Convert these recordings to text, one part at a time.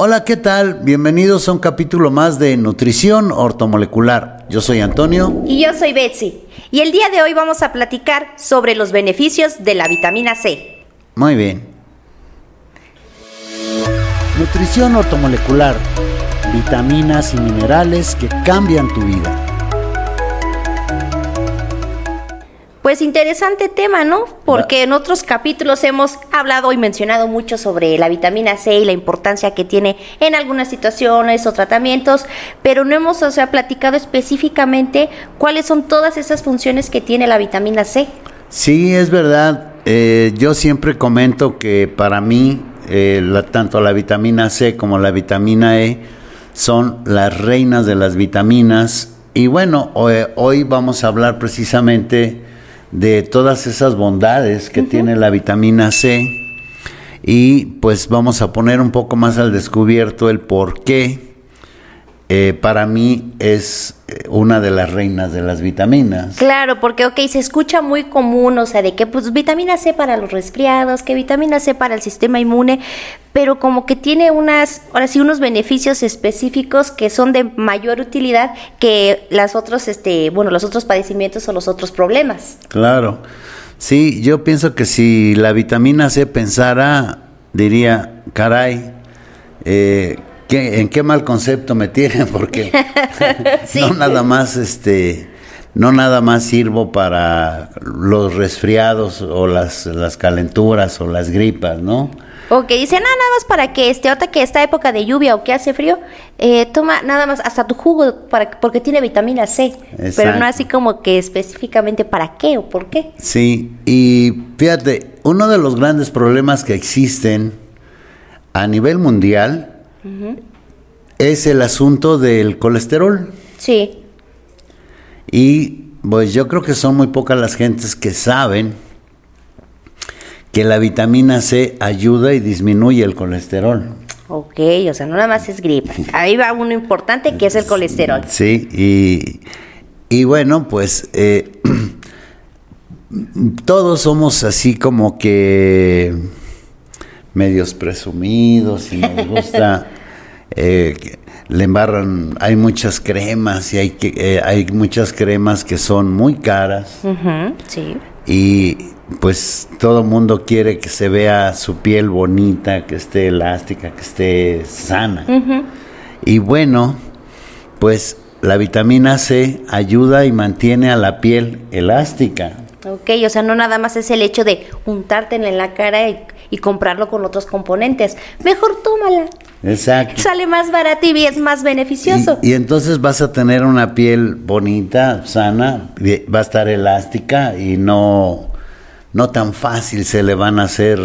Hola, ¿qué tal? Bienvenidos a un capítulo más de Nutrición Ortomolecular. Yo soy Antonio. Y yo soy Betsy. Y el día de hoy vamos a platicar sobre los beneficios de la vitamina C. Muy bien. Nutrición ortomolecular. Vitaminas y minerales que cambian tu vida. Pues interesante tema, ¿no? Porque en otros capítulos hemos hablado y mencionado mucho sobre la vitamina C y la importancia que tiene en algunas situaciones o tratamientos, pero no hemos, o sea, platicado específicamente cuáles son todas esas funciones que tiene la vitamina C. Sí, es verdad. Eh, yo siempre comento que para mí, eh, tanto la vitamina C como la vitamina E son las reinas de las vitaminas. Y bueno, hoy vamos a hablar precisamente de todas esas bondades que tiene la vitamina C. Y pues vamos a poner un poco más al descubierto el por qué eh, para mí es una de las reinas de las vitaminas. Claro, porque, ok, se escucha muy común, o sea, de que pues vitamina C para los resfriados, que vitamina C para el sistema inmune, pero como que tiene unas, ahora sí, unos beneficios específicos que son de mayor utilidad que las otros, este, bueno, los otros padecimientos o los otros problemas. Claro. Sí, yo pienso que si la vitamina C pensara, diría, caray, eh, ¿en qué mal concepto me tienen? Porque no nada más, este, no nada más sirvo para los resfriados o las, las calenturas o las gripas, ¿no? O que dicen, ah, nada más para que este, ahorita que esta época de lluvia o que hace frío, eh, toma nada más hasta tu jugo para, porque tiene vitamina C. Pero no así como que específicamente para qué o por qué. Sí, y fíjate, uno de los grandes problemas que existen a nivel mundial es el asunto del colesterol. Sí. Y pues yo creo que son muy pocas las gentes que saben que la vitamina C ayuda y disminuye el colesterol. Ok, o sea, no nada más es gripe. Ahí va uno importante que es el colesterol. Sí, y, y bueno, pues eh, todos somos así como que medios presumidos y nos gusta eh, le embarran, hay muchas cremas y hay, que, eh, hay muchas cremas que son muy caras. sí. Y pues todo el mundo quiere que se vea su piel bonita, que esté elástica, que esté sana. Y bueno, pues la vitamina C ayuda y mantiene a la piel elástica. Ok, o sea, no nada más es el hecho de untarte en la cara y, y comprarlo con otros componentes. Mejor tómala. Exacto. Sale más barato y es más beneficioso. Y, entonces vas a tener una piel bonita, sana, va a estar elástica y no, no tan fácil se le van a hacer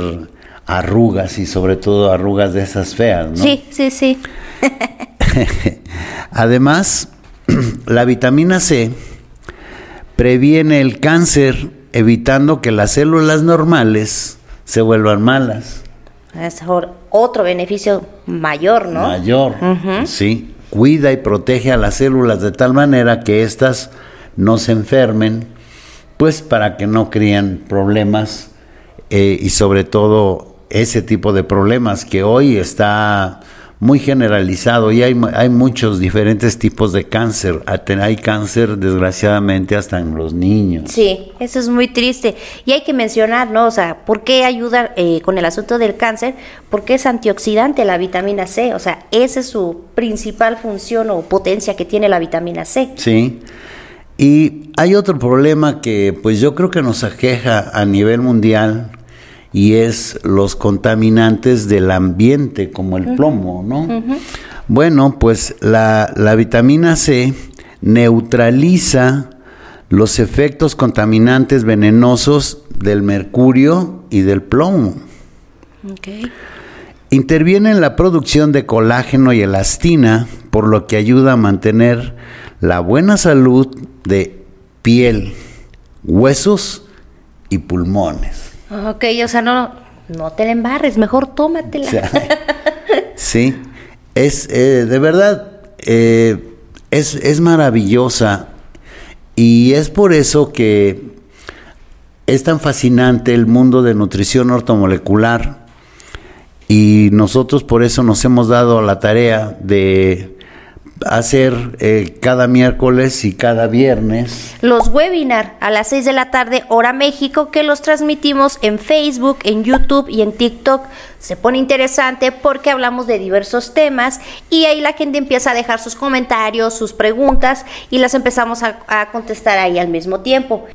arrugas y sobre todo arrugas de esas feas, ¿no? Sí, sí, sí. Además, la vitamina C previene el cáncer evitando que las células normales se vuelvan malas. Es otro beneficio mayor, ¿no? Mayor, sí. Cuida y protege a las células de tal manera que éstas no se enfermen, pues para que no críen problemas eh, y sobre todo ese tipo de problemas que hoy está muy generalizado y hay, hay muchos diferentes tipos de cáncer. Hay cáncer, desgraciadamente, hasta en los niños. Sí, eso es muy triste. Y hay que mencionar, ¿no? O sea, ¿por qué ayuda eh, con el asunto del cáncer? Porque es antioxidante la vitamina C. O sea, esa es su principal función o potencia que tiene la vitamina C. Sí. Y hay otro problema que pues yo creo que nos aqueja a nivel mundial y es los contaminantes del ambiente como el plomo, ¿no? Bueno, pues la, vitamina C neutraliza los efectos contaminantes venenosos del mercurio y del plomo. Interviene en la producción de colágeno y elastina, por lo que ayuda a mantener la buena salud de piel, huesos y pulmones. Ok, o sea, no, no te la embarres, mejor tómatela. sí, es eh, de verdad, eh, es, es maravillosa y es por eso que es tan fascinante el mundo de nutrición ortomolecular y nosotros por eso nos hemos dado la tarea de hacer eh, cada miércoles y cada viernes. Los webinar a las 6 de la tarde, hora México, que los transmitimos en Facebook, en YouTube y en TikTok. Se pone interesante porque hablamos de diversos temas y ahí la gente empieza a dejar sus comentarios, sus preguntas y las empezamos a, a contestar ahí al mismo tiempo.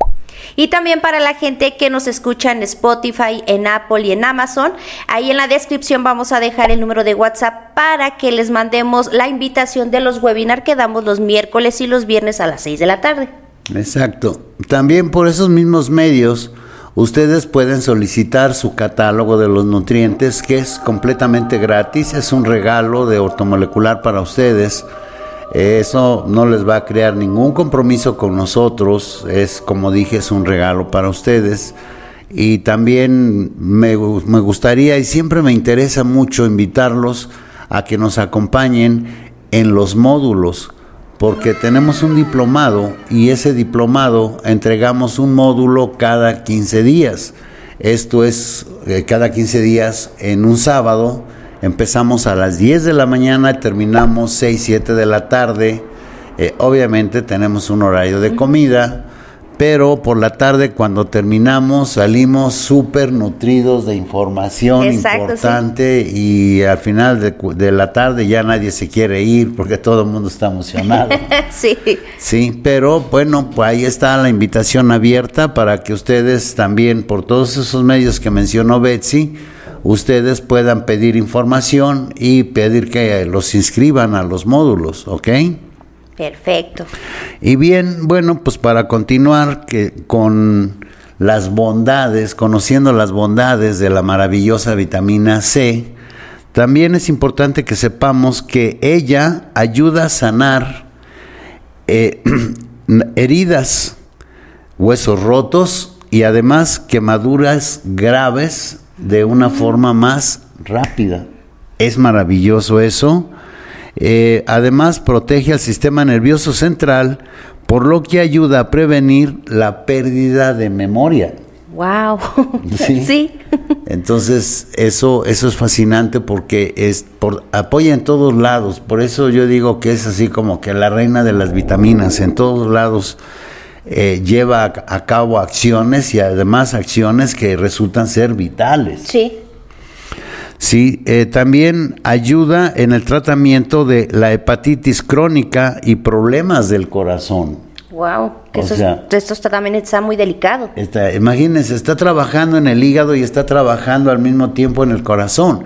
Y también para la gente que nos escucha en Spotify, en Apple y en Amazon, ahí en la descripción vamos a dejar el número de WhatsApp para que les mandemos la invitación de los webinars que damos los miércoles y los viernes a las 6 de la tarde. Exacto. También por esos mismos medios, ustedes pueden solicitar su catálogo de los nutrientes, que es completamente gratis, es un regalo de ortomolecular para ustedes. Eso no les va a crear ningún compromiso con nosotros, es como dije, es un regalo para ustedes. Y también me, me gustaría y siempre me interesa mucho invitarlos a que nos acompañen en los módulos, porque tenemos un diplomado y ese diplomado entregamos un módulo cada 15 días. Esto es eh, cada 15 días en un sábado Empezamos a las 10 de la mañana y terminamos 6, 7 de la tarde. Eh, obviamente tenemos un horario de comida, pero por la tarde cuando terminamos salimos súper nutridos de información importante y al final de, de, la tarde ya nadie se quiere ir porque todo el mundo está emocionado. sí. Sí, pero bueno, pues ahí está la invitación abierta para que ustedes también por todos esos medios que mencionó Betsy, ustedes puedan pedir información y pedir que los inscriban a los módulos, ¿ok? Perfecto. Y bien, bueno, pues para continuar que con las bondades, conociendo las bondades de la maravillosa vitamina C, también es importante que sepamos que ella ayuda a sanar eh, heridas, huesos rotos y además quemaduras graves de una forma más rápida. Es maravilloso eso. Eh, además, protege al sistema nervioso central, por lo que ayuda a prevenir la pérdida de memoria. Wow. Sí. Entonces, eso, eso es fascinante porque es por, apoya en todos lados. Por eso yo digo que es así como que la reina de las vitaminas. En todos lados eh, lleva a, cabo acciones y además acciones que resultan ser vitales. Sí. Sí, eh, también ayuda en el tratamiento de la hepatitis crónica y problemas del corazón. Wow, que eso, esto también está muy delicado. Está, imagínense, está trabajando en el hígado y está trabajando al mismo tiempo en el corazón.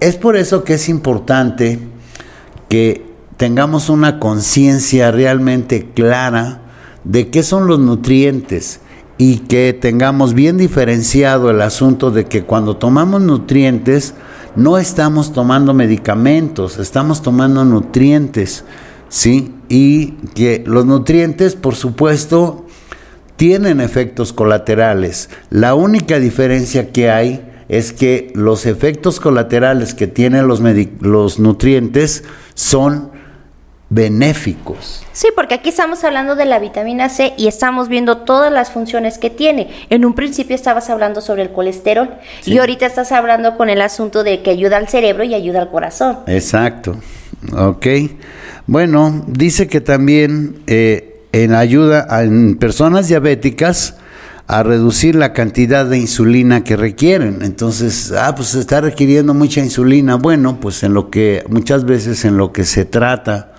Es por eso que es importante que tengamos una conciencia realmente clara de qué son los nutrientes y que tengamos bien diferenciado el asunto de que cuando tomamos nutrientes no estamos tomando medicamentos, estamos tomando nutrientes, ¿sí? Y que los nutrientes, por supuesto, tienen efectos colaterales. La única diferencia que hay es que los efectos colaterales que tienen los, los nutrientes son benéficos. Sí, porque aquí estamos hablando de la vitamina C y estamos viendo todas las funciones que tiene. En un principio estabas hablando sobre el colesterol y ahorita estás hablando con el asunto de que ayuda al cerebro y ayuda al corazón. Exacto. Ok. Bueno, dice que también eh, en ayuda a, en personas diabéticas a reducir la cantidad de insulina que requieren. Entonces, ah, pues se está requiriendo mucha insulina. Bueno, pues en lo que muchas veces en lo que se trata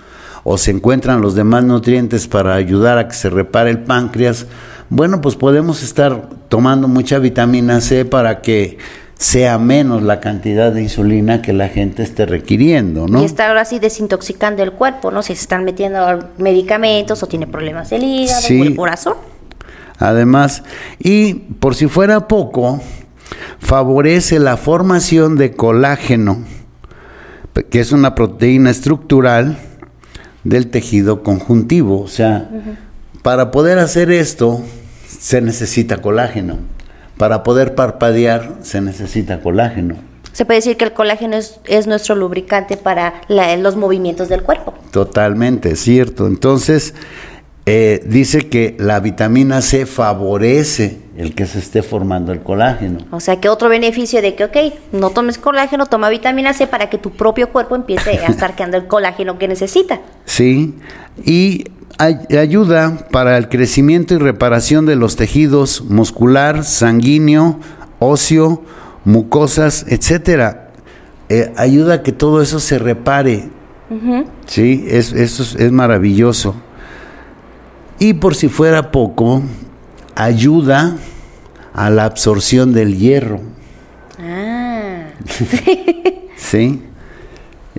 o se encuentran los demás nutrientes para ayudar a que se repare el páncreas, bueno, pues podemos estar tomando mucha vitamina C para que sea menos la cantidad de insulina que la gente esté requiriendo, ¿no? Y está ahora sí desintoxicando el cuerpo, ¿no? Si se están metiendo medicamentos o tiene problemas del hígado o el corazón. Además, y por si fuera poco, favorece la formación de colágeno, que es una proteína estructural del tejido conjuntivo. O sea, para poder hacer esto se necesita colágeno. Para poder parpadear se necesita colágeno. Se puede decir que el colágeno es, es nuestro lubricante para los movimientos del cuerpo. Totalmente, cierto. Entonces, eh, dice que la vitamina C favorece el que se esté formando el colágeno. O sea que otro beneficio de que, ok, no tomes colágeno, toma vitamina C para que tu propio cuerpo empiece a estar creando el colágeno que necesita. Sí, y ayuda para el crecimiento y reparación de los tejidos muscular, sanguíneo, óseo, mucosas, etcétera. Eh, ayuda a que todo eso se repare. Sí, es, eso es maravilloso. Y por si fuera poco, ayuda a la absorción del hierro. Ah. sí.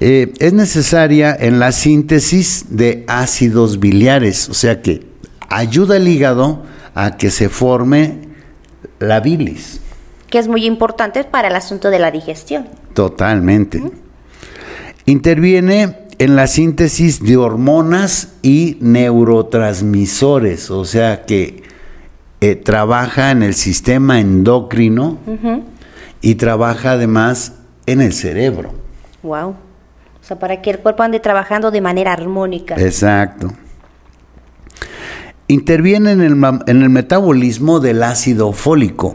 Eh, es necesaria en la síntesis de ácidos biliares, o sea que ayuda al hígado a que se forme la bilis. Que es muy importante para el asunto de la digestión. Totalmente. Interviene en la síntesis de hormonas y neurotransmisores, o sea que eh, trabaja en el sistema endocrino y trabaja además en el cerebro. Wow. O sea, para que el cuerpo ande trabajando de manera armónica. Exacto. Interviene en el, en el metabolismo del ácido fólico.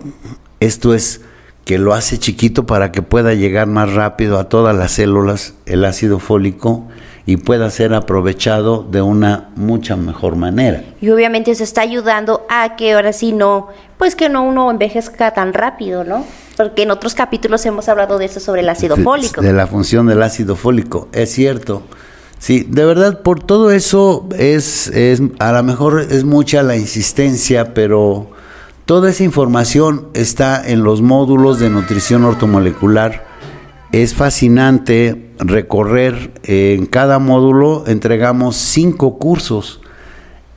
Esto es que lo hace chiquito para que pueda llegar más rápido a todas las células el ácido fólico y pueda ser aprovechado de una mucha mejor manera. Y obviamente se está ayudando a que ahora sí no, pues que no uno envejezca tan rápido, ¿no? Porque en otros capítulos hemos hablado de eso sobre el ácido fólico. De la función del ácido fólico, es cierto. Sí, de verdad, por todo eso es, es a lo mejor es mucha la insistencia, pero toda esa información está en los módulos de nutrición ortomolecular. Es fascinante recorrer, eh, en cada módulo entregamos cinco cursos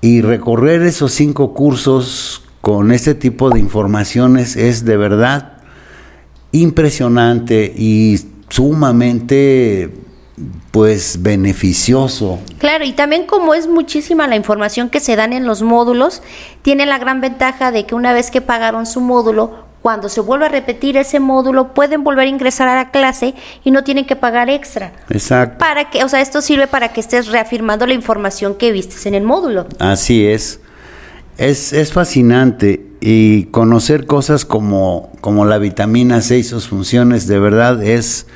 y recorrer esos cinco cursos con este tipo de informaciones es de verdad impresionante y sumamente pues beneficioso. Claro, y también como es muchísima la información que se dan en los módulos, tiene la gran ventaja de que una vez que pagaron su módulo, cuando se vuelve a repetir ese módulo, pueden volver a ingresar a la clase y no tienen que pagar extra. Exacto. Para que, o sea, esto sirve para que estés reafirmando la información que vistes en el módulo. Así es. Es, es fascinante y conocer cosas como, como la vitamina C y sus funciones de verdad es,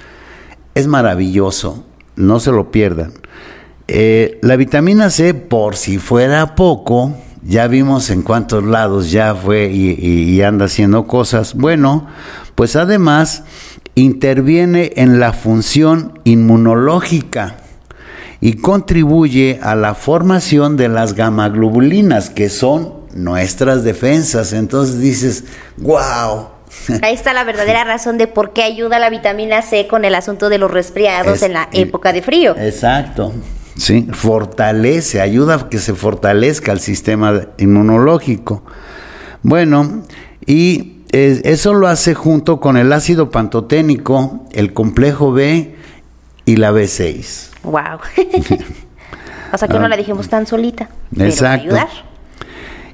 es maravilloso. No se lo pierdan. Eh, la vitamina C, por si fuera poco, ya vimos en cuántos lados ya fue y, anda haciendo cosas. Bueno, pues además interviene en la función inmunológica y contribuye a la formación de las gamaglobulinas, que son nuestras defensas. Entonces dices, wow. Ahí está la verdadera razón de por qué ayuda la vitamina C con el asunto de los resfriados en la época de frío. Exacto. ¿sí? Fortalece, ayuda a que se fortalezca el sistema inmunológico. Bueno, y eso lo hace junto con el ácido pantoténico, el complejo B y la B6. Wow. o sea que no la dijimos tan solita. Exacto.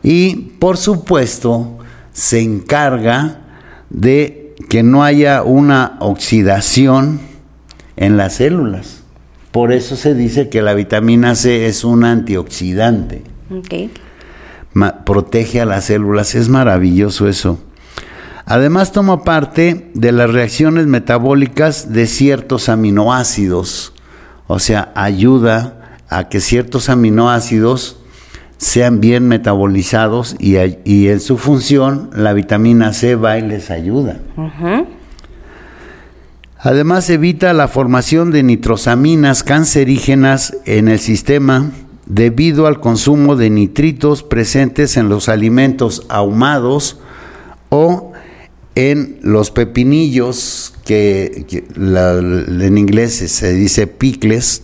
Y por supuesto, se encarga de que no haya una oxidación en las células. Por eso se dice que la vitamina C es un antioxidante. protege a las células, es maravilloso eso. Además toma parte de las reacciones metabólicas de ciertos aminoácidos, o sea, ayuda a que ciertos aminoácidos sean bien metabolizados y, en su función la vitamina C va y les ayuda. Además evita la formación de nitrosaminas cancerígenas en el sistema debido al consumo de nitritos presentes en los alimentos ahumados o en los pepinillos que, en inglés se dice picles,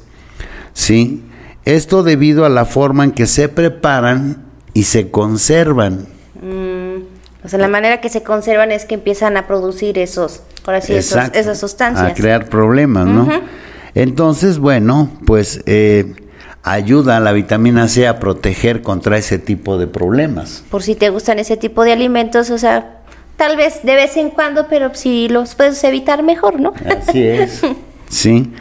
¿sí? Esto debido a la forma en que se preparan y se conservan. Mm, o sea, la manera que se conservan es que empiezan a producir esos por así esas sustancias. A crear problemas, ¿no? Entonces, bueno, pues eh, ayuda a la vitamina C a proteger contra ese tipo de problemas. Por si te gustan ese tipo de alimentos, o sea, tal vez de vez en cuando, pero si los puedes evitar mejor, ¿no? Así es. sí.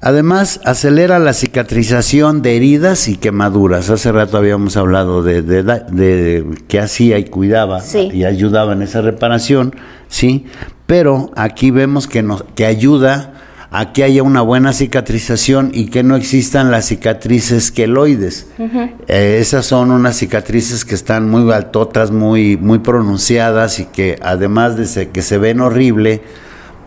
Además, acelera la cicatrización de heridas y quemaduras. Hace rato habíamos hablado de, de, de que hacía y cuidaba Sí. y ayudaba en esa reparación, ¿sí? Pero aquí vemos que, nos, que ayuda a que haya una buena cicatrización y que no existan las cicatrices queloides. Eh, esas son unas cicatrices que están muy altotas, muy, muy pronunciadas y que además de se- que se ven horrible,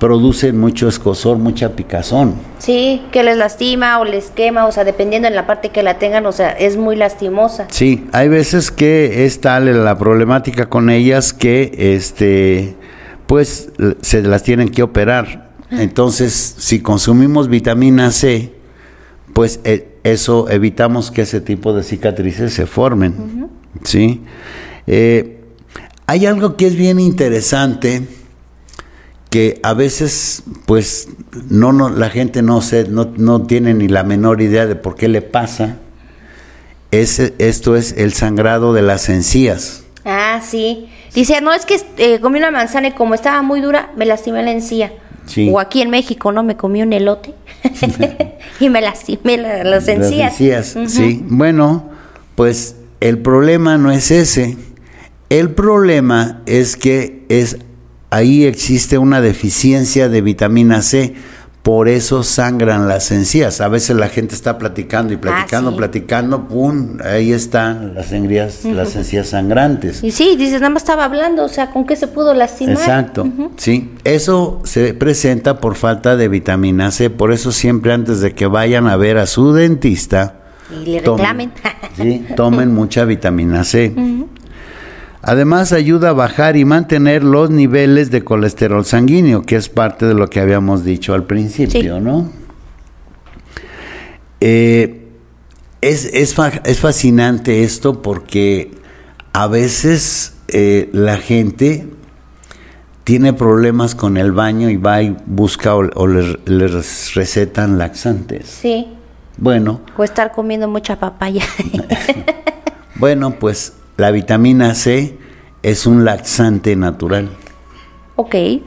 producen mucho escosor, mucha picazón. Sí, que les lastima o les quema, o sea, dependiendo en la parte que la tengan, o sea, es muy lastimosa. Sí, hay veces que es tal la problemática con ellas que este pues se las tienen que operar. Entonces, si consumimos vitamina C, pues eh, eso evitamos que ese tipo de cicatrices se formen. ¿Sí? Eh, hay algo que es bien interesante que a veces pues no, no la gente no se no, no tiene ni la menor idea de por qué le pasa ese, esto es el sangrado de las encías. Ah, sí. Dice, no, es que eh, comí una manzana y como estaba muy dura, me lastimé la encía. Sí. O aquí en México, ¿no? Me comí un elote y me lastimé la- las encías. Las encías, sí. Bueno, pues el problema no es ese. El problema es que es ahí existe una deficiencia de vitamina C. Por eso sangran las encías. A veces la gente está platicando y platicando, sí. platicando, pum, ahí están las encías, las encías sangrantes. Y sí, dices, nada más estaba hablando, o sea, ¿con qué se pudo lastimar? Exacto, sí. Eso se presenta por falta de vitamina C. Por eso siempre antes de que vayan a ver a su dentista, Y le tomen- reclamen. sí, tomen mucha vitamina C. Además ayuda a bajar y mantener los niveles de colesterol sanguíneo, que es parte de lo que habíamos dicho al principio, Sí. ¿no? Eh, es, es, es fascinante esto porque a veces eh, la gente tiene problemas con el baño y va y busca o, o les, les recetan laxantes. sí, Bueno, o estar comiendo mucha papaya. bueno, pues la vitamina C es un laxante natural. ok.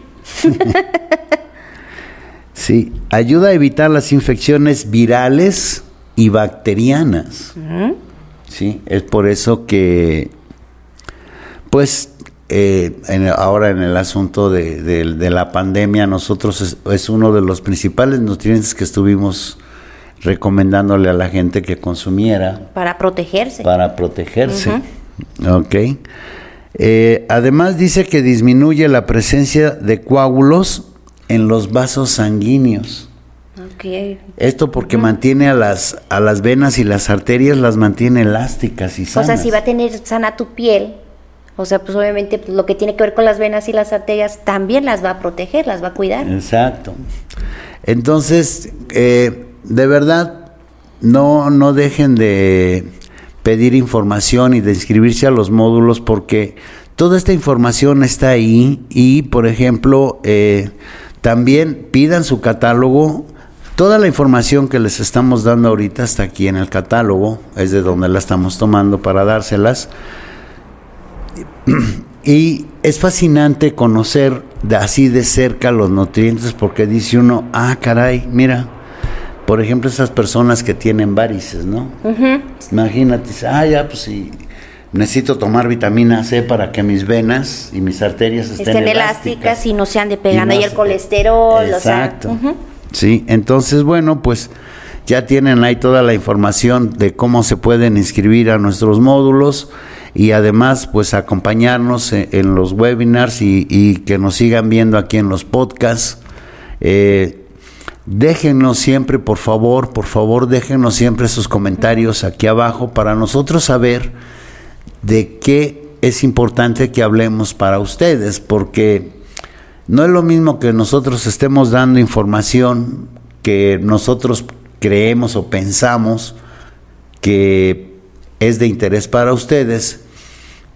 Sí, ayuda a evitar las infecciones virales y bacterianas. Sí, es por eso que, pues, eh, en- ahora en el asunto de, de- de la pandemia, nosotros es, es uno de los principales nutrientes que estuvimos recomendándole a la gente que consumiera Para protegerse. para protegerse. Ok. Eh, además dice que disminuye la presencia de coágulos en los vasos sanguíneos. Ok. Esto porque mantiene a las, a las venas y las arterias, las mantiene elásticas y O sanas. sea, si va a tener sana tu piel, o sea, pues obviamente pues, lo que tiene que ver con las venas y las arterias también las va a proteger, las va a cuidar. Exacto. Entonces, eh, de verdad, no, no dejen de pedir información y de inscribirse a los módulos porque toda esta información está ahí y, por ejemplo, eh, también pidan su catálogo. Toda la información que les estamos dando ahorita está aquí en el catálogo, es de donde la estamos tomando para dárselas. Y es fascinante conocer de así de cerca los nutrientes porque dice uno, ah, caray, mira, por ejemplo, esas personas que tienen varices, ¿no? Imagínate, ah, ya, pues sí, necesito tomar vitamina C para que mis venas y mis arterias estén, Estén elásticas y no se ande pegando Y no ahí el colesterol, o sea, Exacto. ujú. Sí, entonces, bueno, pues ya tienen ahí toda la información de cómo se pueden inscribir a nuestros módulos y además, pues acompañarnos en, en los webinars y, y que nos sigan viendo aquí en los podcasts. Eh, Déjenos siempre, por favor, por favor, déjenos siempre sus comentarios aquí abajo para nosotros saber de qué es importante que hablemos para ustedes, porque no es lo mismo que nosotros estemos dando información que nosotros creemos o pensamos que es de interés para ustedes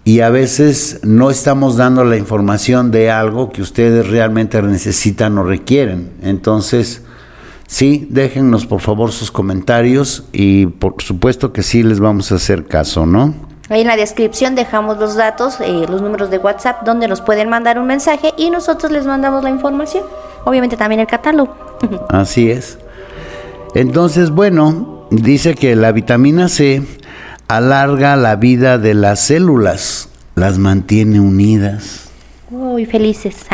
y a veces no estamos dando la información de algo que ustedes realmente necesitan o requieren. Entonces, sí, déjennos por favor sus comentarios y por supuesto que sí les vamos a hacer caso, ¿no? Ahí en la descripción dejamos los datos, eh, los números de WhatsApp donde nos pueden mandar un mensaje y nosotros les mandamos la información. Obviamente también el catálogo. Así es. Entonces, bueno, dice que la vitamina C alarga la vida de las células, las mantiene unidas. Uy, felices.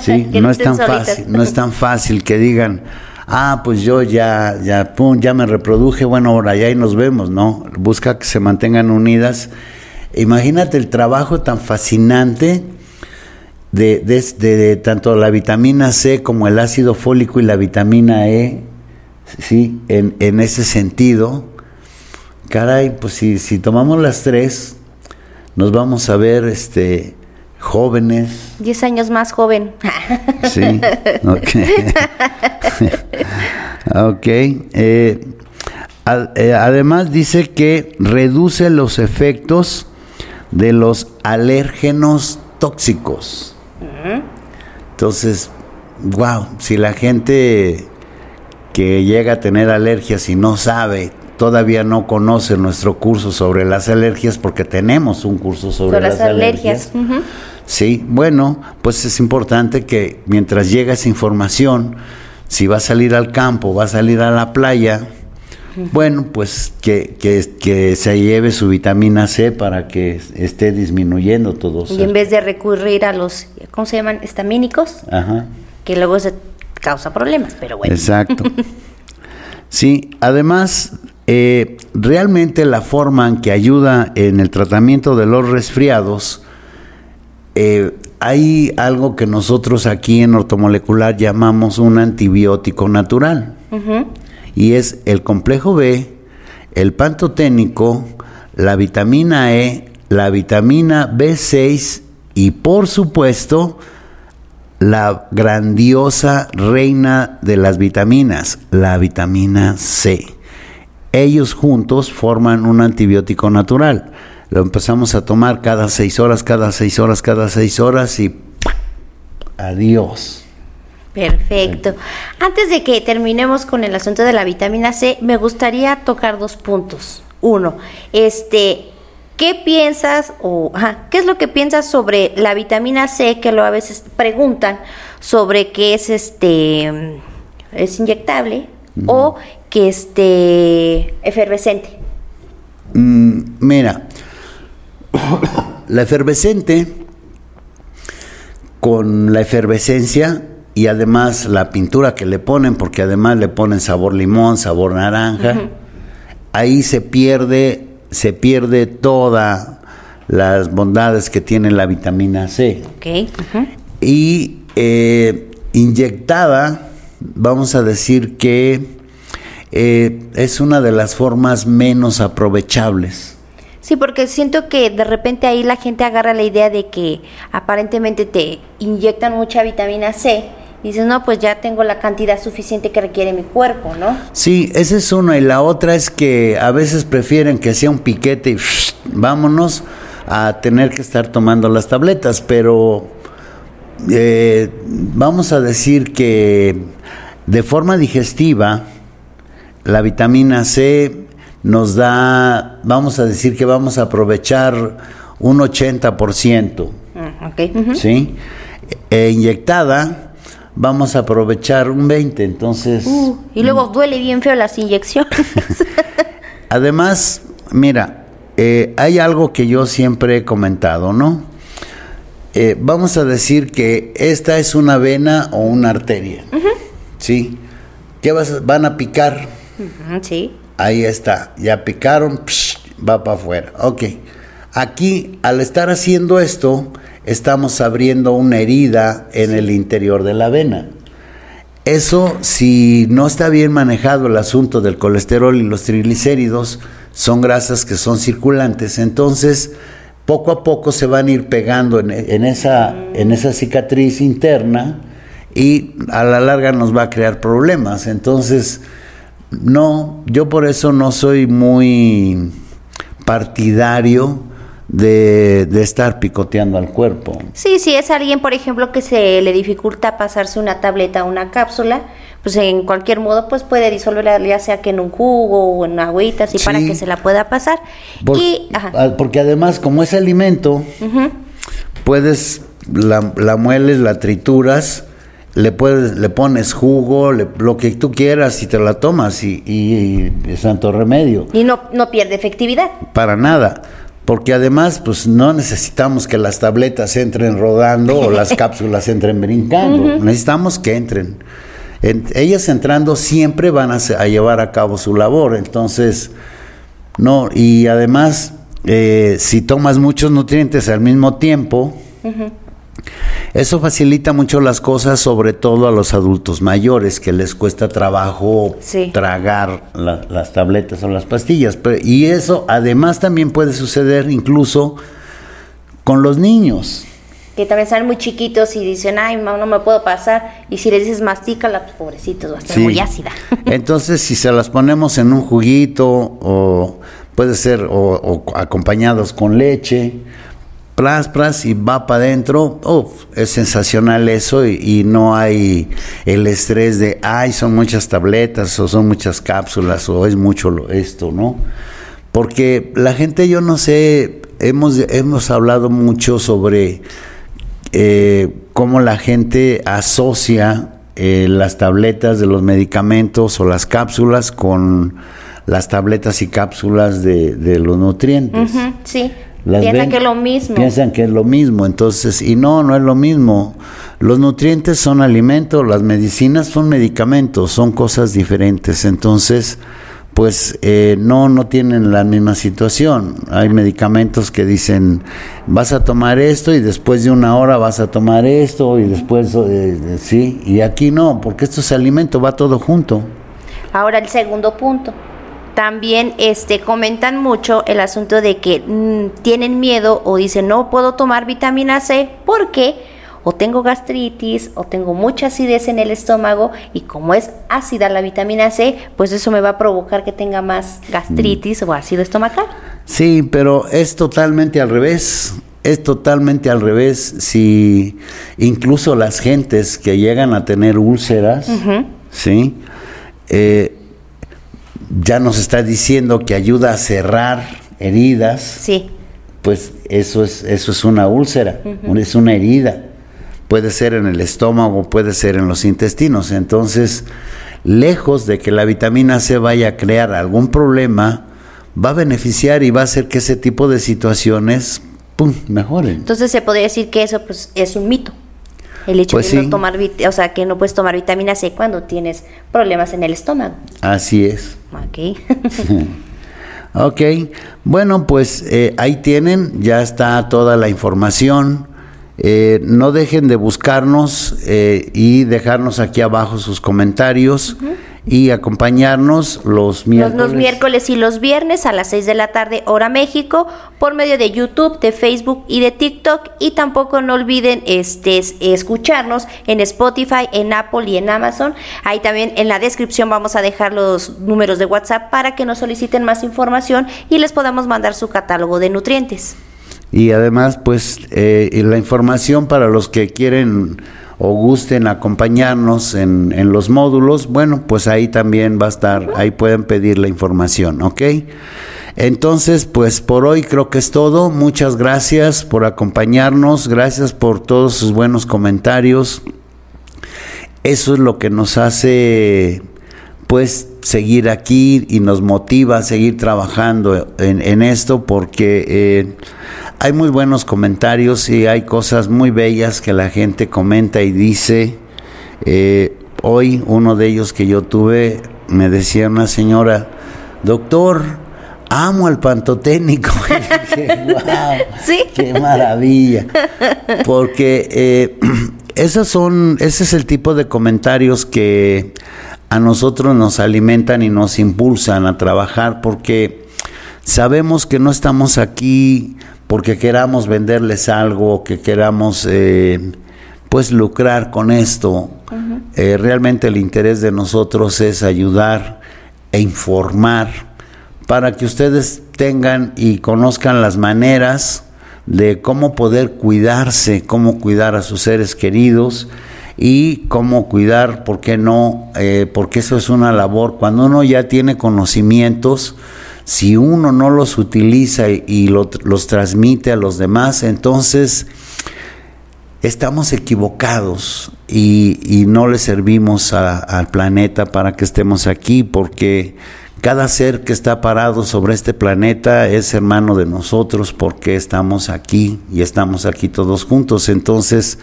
Sí, no es tan fácil, no es tan fácil que digan, ah, pues yo ya, ya, pum, ya me reproduje, bueno, ahora ya ahí nos vemos, ¿no? Busca que se mantengan unidas. Imagínate el trabajo tan fascinante de, de, tanto la vitamina C como el ácido fólico y la vitamina E, ¿sí? En, en ese sentido, caray, pues si, si tomamos las tres, nos vamos a ver, este, jóvenes. Diez años más joven. Sí. ok. Eh, eh, además dice que reduce los efectos de los alérgenos tóxicos. Entonces, wow, si la gente que llega a tener alergias y no sabe, todavía no conoce nuestro curso sobre las alergias, porque tenemos un curso sobre, las, alergias. Sí, bueno, pues es importante que mientras llega esa información, si va a salir al campo, va a salir a la playa, bueno, pues que, que, se lleve su vitamina C para que esté disminuyendo todo eso. Y en vez de recurrir a los, ¿cómo se llaman? Estamínicos, Ajá. que luego se causa problemas, pero bueno. Exacto. sí, además, eh, realmente la forma en que ayuda en el tratamiento de los resfriados, eh, hay algo que nosotros aquí en ortomolecular llamamos un antibiótico natural. Y es el complejo B, el pantoténico, la vitamina E, la vitamina B6 y por supuesto la grandiosa reina de las vitaminas, la vitamina C. Ellos juntos forman un antibiótico natural lo empezamos a tomar cada seis horas, cada seis horas, cada seis horas y adiós. Perfecto. Antes de que terminemos con el asunto de la vitamina C, me gustaría tocar dos puntos. Uno, este, ¿qué piensas o qué es lo que piensas sobre la vitamina C que lo a veces preguntan sobre que es este es inyectable o que esté efervescente? Mm, mira, la efervescente, con la efervescencia y además la pintura que le ponen, porque además le ponen sabor limón, sabor naranja, ahí se pierde, se pierde todas las bondades que tiene la vitamina C. Y eh, inyectada, vamos a decir que eh, es una de las formas menos aprovechables Sí, porque siento que de repente ahí la gente agarra la idea de que aparentemente te inyectan mucha vitamina C. Y dices, no, pues ya tengo la cantidad suficiente que requiere mi cuerpo, ¿no? Sí, esa es una. Y la otra es que a veces prefieren que sea un piquete y vámonos a tener que estar tomando las tabletas. Pero eh, vamos a decir que de forma digestiva, la vitamina C nos da, vamos a decir que vamos a aprovechar un 80%. Mm, ¿Sí? E inyectada, vamos a aprovechar un 20%. Entonces. Uh, y luego duele bien feo las inyecciones. Además, mira, eh, hay algo que yo siempre he comentado, ¿no? Eh, vamos a decir que esta es una vena o una arteria. ¿Sí? ¿Qué vas, van a picar? sí. Ahí está, ya picaron, va para afuera. Ok, aquí al estar haciendo esto, estamos abriendo una herida en el interior de la vena. Eso, si no está bien manejado el asunto del colesterol y los triglicéridos, son grasas que son circulantes, entonces poco a poco se van a ir pegando en, esa, en esa cicatriz interna y a la larga nos va a crear problemas. Entonces, no, yo por eso no soy muy partidario de, estar picoteando al cuerpo. Sí, si es alguien, por ejemplo, que se le dificulta pasarse una tableta o una cápsula, pues en cualquier modo pues puede disolverla ya sea que en un jugo o en agüita, así para que se la pueda pasar. Porque además como es alimento, puedes, la, la mueles, la trituras le puedes, le pones jugo, lo que tú quieras y te la tomas y, y, y santo remedio. Y no, no pierde efectividad. Para nada. Porque además, pues no necesitamos que las tabletas entren rodando o las cápsulas entren brincando. Necesitamos que entren. ellas entrando siempre van a, llevar a cabo su labor. Entonces, no, y además, eh, si tomas muchos nutrientes al mismo tiempo, eso facilita mucho las cosas, sobre todo a los adultos mayores, que les cuesta trabajo tragar las tabletas o las pastillas. y eso además también puede suceder incluso con los niños. Que también salen muy chiquitos y dicen, ay, no me puedo pasar. Y si le dices mastícala, pues pobrecitos, va a estar muy ácida. Entonces, si se las ponemos en un juguito, o puede ser o acompañados con leche, plas, plas y va para adentro, es sensacional eso y, no hay el estrés de, ay, son muchas tabletas o son muchas cápsulas o es mucho esto, ¿no? Porque la gente, yo no sé, hemos, hemos hablado mucho sobre eh, cómo la gente asocia eh, las tabletas de los medicamentos o las cápsulas con las tabletas y cápsulas de, los nutrientes. sí piensan que es lo mismo. Piensan que es lo mismo, entonces, y no, no es lo mismo. Los nutrientes son alimentos, las medicinas son medicamentos, son cosas diferentes. Entonces, pues eh, no, no tienen la misma situación. Hay medicamentos que dicen, vas a tomar esto y después de una hora vas a tomar esto y después, eh, sí, y aquí no, porque esto es alimento, va todo junto. Ahora el segundo punto también este, comentan mucho el asunto de que mm, tienen miedo o dicen no puedo tomar vitamina C porque o tengo gastritis o tengo mucha acidez en el estómago y como es ácida la vitamina C, pues eso me va a provocar que tenga más gastritis o ácido estomacal. Sí, pero es totalmente al revés. Es totalmente al revés. Si incluso las gentes que llegan a tener úlceras, ¿sí? Eh, ya nos está diciendo que ayuda a cerrar heridas. Sí. Pues eso es, eso es una úlcera, es una herida. Puede ser en el estómago, puede ser en los intestinos. Entonces, lejos de que la vitamina C vaya a crear algún problema, va a beneficiar y va a hacer que ese tipo de situaciones pum, mejoren. Entonces se podría decir que eso pues, es un mito. El hecho pues de no tomar, o sea, que no puedes tomar vitamina C cuando tienes problemas en el estómago. Así es. Ok. ok, bueno, pues eh, ahí tienen, ya está toda la información. Eh, no dejen de buscarnos eh, y dejarnos aquí abajo sus comentarios y acompañarnos los miércoles. Los, miércoles y los viernes a las 6 de la tarde, hora México, por medio de YouTube, de Facebook y de TikTok. Y tampoco no olviden este, escucharnos en Spotify, en Apple y en Amazon. Ahí también en la descripción vamos a dejar los números de WhatsApp para que nos soliciten más información y les podamos mandar su catálogo de nutrientes. Y además, pues, eh, la información para los que quieren o gusten acompañarnos en, en, los módulos, bueno, pues ahí también va a estar, ahí pueden pedir la información, ¿ok? Entonces, pues por hoy creo que es todo. Muchas gracias por acompañarnos, gracias por todos sus buenos comentarios. Eso es lo que nos hace, pues, seguir aquí y nos motiva a seguir trabajando en, en esto porque... Eh, hay muy buenos comentarios y hay cosas muy bellas que la gente comenta y dice. Eh, hoy uno de ellos que yo tuve me decía una señora, doctor, amo al pantotécnico. ¿Sí? ¡Qué maravilla! Porque eh, esos son, ese es el tipo de comentarios que a nosotros nos alimentan y nos impulsan a trabajar porque sabemos que no estamos aquí porque queramos venderles algo, que queramos eh, pues lucrar con esto. Eh, realmente el interés de nosotros es ayudar e informar para que ustedes tengan y conozcan las maneras de cómo poder cuidarse, cómo cuidar a sus seres queridos y cómo cuidar, ¿por qué no? Eh, porque eso es una labor. Cuando uno ya tiene conocimientos, si uno no los utiliza y, los transmite a los demás, entonces estamos equivocados. y, no le servimos al planeta para que estemos aquí, porque cada ser que está parado sobre este planeta es hermano de nosotros porque estamos aquí y estamos aquí todos juntos. Entonces,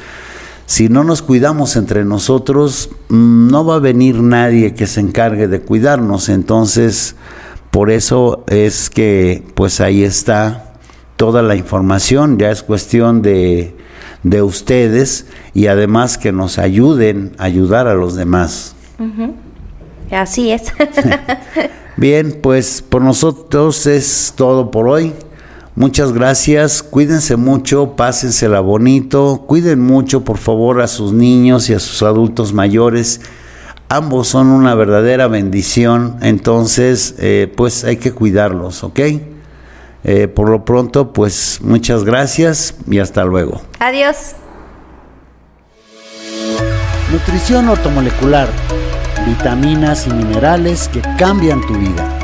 si no nos cuidamos entre nosotros, mm, no va a venir nadie que se encargue de cuidarnos. Entonces, por eso es que pues ahí está toda la información, ya es cuestión de, de ustedes y además que nos ayuden a ayudar a los demás. Así es. Bien, pues por nosotros es todo por hoy. Muchas gracias, cuídense mucho, pásensela bonito, cuiden mucho por favor a sus niños y a sus adultos mayores. Ambos son una verdadera bendición, entonces eh, pues hay que cuidarlos, ¿ok? Eh, por lo pronto, pues muchas gracias y hasta luego. Adiós. Nutrición ortomolecular vitaminas y minerales que cambian tu vida.